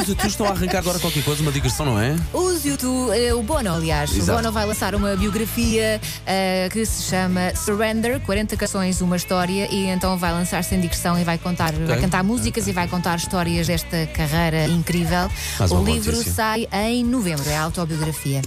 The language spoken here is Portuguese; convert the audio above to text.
os YouTube estão a arrancar agora qualquer coisa, uma digressão, não é? Os YouTube, eh, o Bono, aliás, Exato. o Bono vai lançar uma biografia eh, que se chama Surrender, 40 canções, uma história, e então vai lançar sem digressão e vai contar, vai cantar músicas e vai contar histórias desta carreira incrível. Mais o livro notícia. sai em novembro, é a autobiografia.